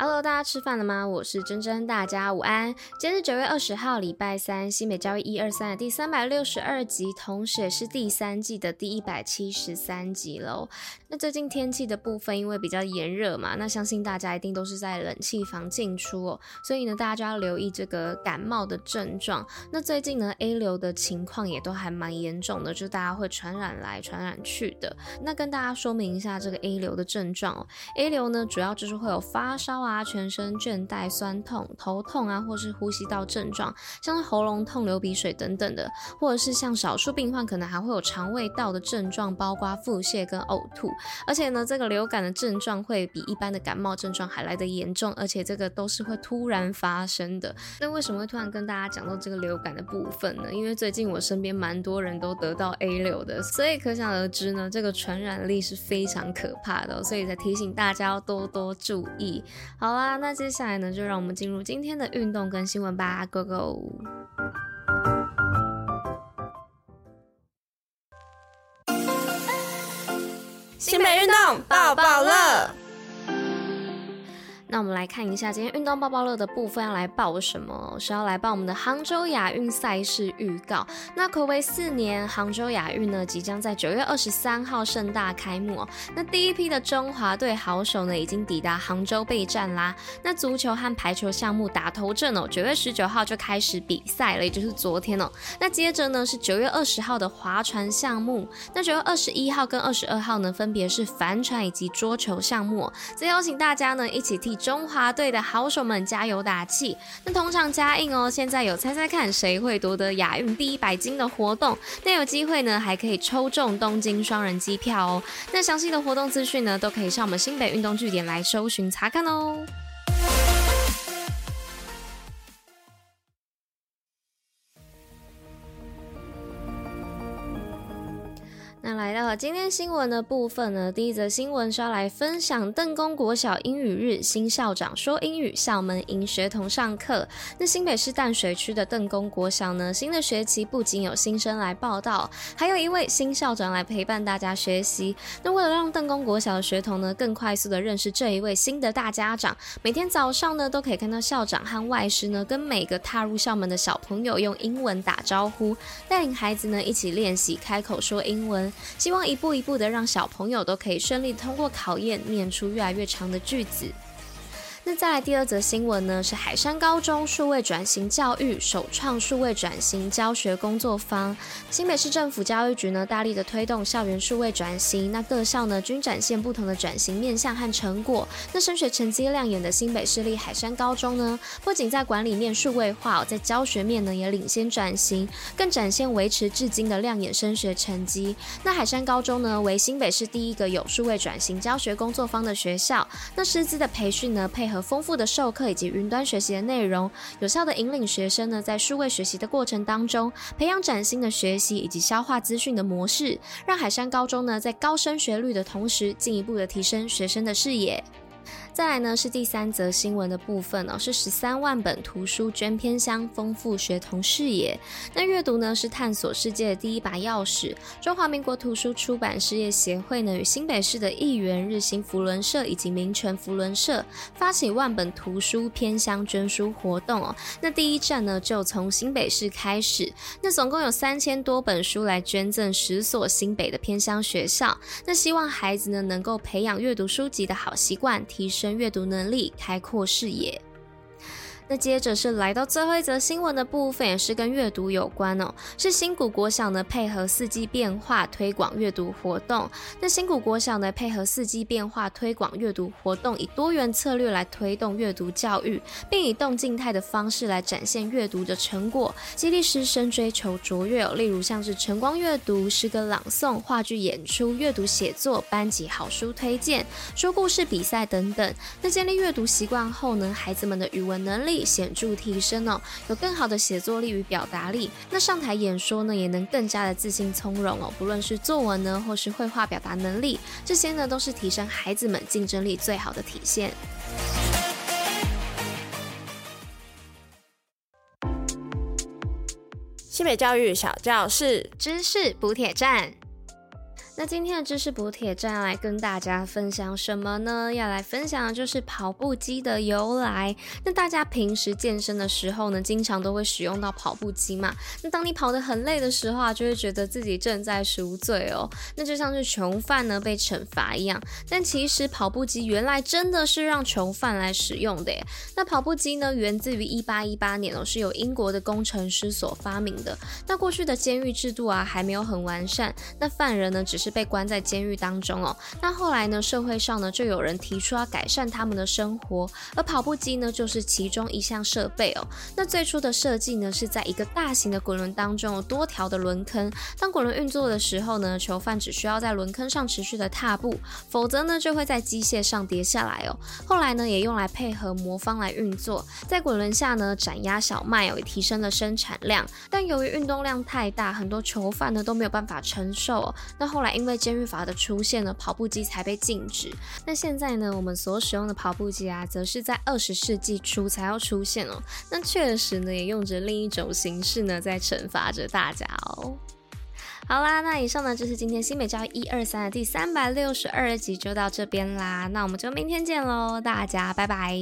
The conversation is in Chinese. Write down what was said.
Hello，大家吃饭了吗？我是珍珍，大家午安。今天是九月二十号，礼拜三，新北教育一二三的第三百六十二集，同时也是第三季的第一百七十三集喽。那最近天气的部分，因为比较炎热嘛，那相信大家一定都是在冷气房进出哦，所以呢，大家就要留意这个感冒的症状。那最近呢，A 流的情况也都还蛮严重的，就大家会传染来传染去的。那跟大家说明一下这个 A 流的症状哦，A 流呢，主要就是会有发烧啊。啊，全身倦怠、酸痛、头痛啊，或是呼吸道症状，像是喉咙痛、流鼻水等等的，或者是像少数病患可能还会有肠胃道的症状，包括腹泻跟呕吐。而且呢，这个流感的症状会比一般的感冒症状还来得严重，而且这个都是会突然发生的。那为什么会突然跟大家讲到这个流感的部分呢？因为最近我身边蛮多人都得到 A 流的，所以可想而知呢，这个传染力是非常可怕的，所以才提醒大家要多多注意。好啦，那接下来呢，就让我们进入今天的运动跟新闻吧，Go Go！新北运动抱抱乐。那我们来看一下今天运动报报乐的部分要来报什么？是要来报我们的杭州亚运赛事预告。那暌违四年，杭州亚运呢即将在九月二十三号盛大开幕哦。那第一批的中华队好手呢已经抵达杭州备战啦。那足球和排球项目打头阵哦，九月十九号就开始比赛了，也就是昨天哦。那接着呢是九月二十号的划船项目，那九月二十一号跟二十二号呢分别是帆船以及桌球项目。再邀请大家呢一起替。中华队的好手们加油打气！那通常加印哦，现在有猜猜看谁会夺得亚运第一百金的活动，那有机会呢还可以抽中东京双人机票哦。那详细的活动资讯呢都可以上我们新北运动据点来搜寻查看哦。那来到了今天新闻的部分呢，第一则新闻是要来分享邓公国小英语日，新校长说英语，校门迎学童上课。那新北市淡水区的邓公国小呢，新的学期不仅有新生来报到，还有一位新校长来陪伴大家学习。那为了让邓公国小的学童呢，更快速的认识这一位新的大家长，每天早上呢，都可以看到校长和外师呢，跟每个踏入校门的小朋友用英文打招呼，带领孩子呢一起练习开口说英文。希望一步一步的让小朋友都可以顺利通过考验，念出越来越长的句子。那再来第二则新闻呢，是海山高中数位转型教育首创数位转型教学工作坊。新北市政府教育局呢，大力的推动校园数位转型，那各校呢均展现不同的转型面向和成果。那升学成绩亮眼的新北市立海山高中呢，不仅在管理面数位化，在教学面呢也领先转型，更展现维持至今的亮眼升学成绩。那海山高中呢，为新北市第一个有数位转型教学工作坊的学校。那师资的培训呢，配合丰富的授课以及云端学习的内容，有效的引领学生呢，在数位学习的过程当中，培养崭新的学习以及消化资讯的模式，让海山高中呢，在高升学率的同时，进一步的提升学生的视野。再来呢是第三则新闻的部分哦，是十三万本图书捐偏乡，丰富学童视野。那阅读呢是探索世界的第一把钥匙。中华民国图书出版事业协会呢与新北市的议员日新福伦社以及民权福伦社发起万本图书偏乡捐书活动哦。那第一站呢就从新北市开始，那总共有三千多本书来捐赠十所新北的偏乡学校。那希望孩子呢能够培养阅读书籍的好习惯，提升阅读能力，开阔视野。那接着是来到最后一则新闻的部分，也是跟阅读有关哦。是新谷国小呢配合四季变化推广阅读活动。那新谷国小呢配合四季变化推广阅读活动，以多元策略来推动阅读教育，并以动静态的方式来展现阅读的成果，激励师生追求卓越。例如像是晨光阅读、诗歌朗诵、话剧演出、阅读写作、班级好书推荐、说故事比赛等等。那建立阅读习惯后呢，孩子们的语文能力。显著提升哦，有更好的写作力与表达力。那上台演说呢，也能更加的自信从容哦。不论是作文呢，或是绘画表达能力，这些呢，都是提升孩子们竞争力最好的体现。西北教育小教室，知识补铁站。那今天的知识补铁站要来跟大家分享什么呢？要来分享的就是跑步机的由来。那大家平时健身的时候呢，经常都会使用到跑步机嘛。那当你跑得很累的时候啊，就会觉得自己正在赎罪哦。那就像是囚犯呢被惩罚一样。但其实跑步机原来真的是让囚犯来使用的耶。那跑步机呢，源自于一八一八年哦，是由英国的工程师所发明的。那过去的监狱制度啊，还没有很完善。那犯人呢，只是被关在监狱当中哦，那后来呢，社会上呢就有人提出要改善他们的生活，而跑步机呢就是其中一项设备哦。那最初的设计呢是在一个大型的滚轮当中有多条的轮坑，当滚轮运作的时候呢，囚犯只需要在轮坑上持续的踏步，否则呢就会在机械上跌下来哦。后来呢也用来配合魔方来运作，在滚轮下呢斩压小麦哦，也提升了生产量。但由于运动量太大，很多囚犯呢都没有办法承受哦。那后来。因为监狱法的出现呢，跑步机才被禁止。那现在呢，我们所使用的跑步机啊，则是在二十世纪初才要出现哦。那确实呢，也用着另一种形式呢，在惩罚着大家哦。好啦，那以上呢就是今天新美教育一二三的第三百六十二集，就到这边啦。那我们就明天见喽，大家拜拜。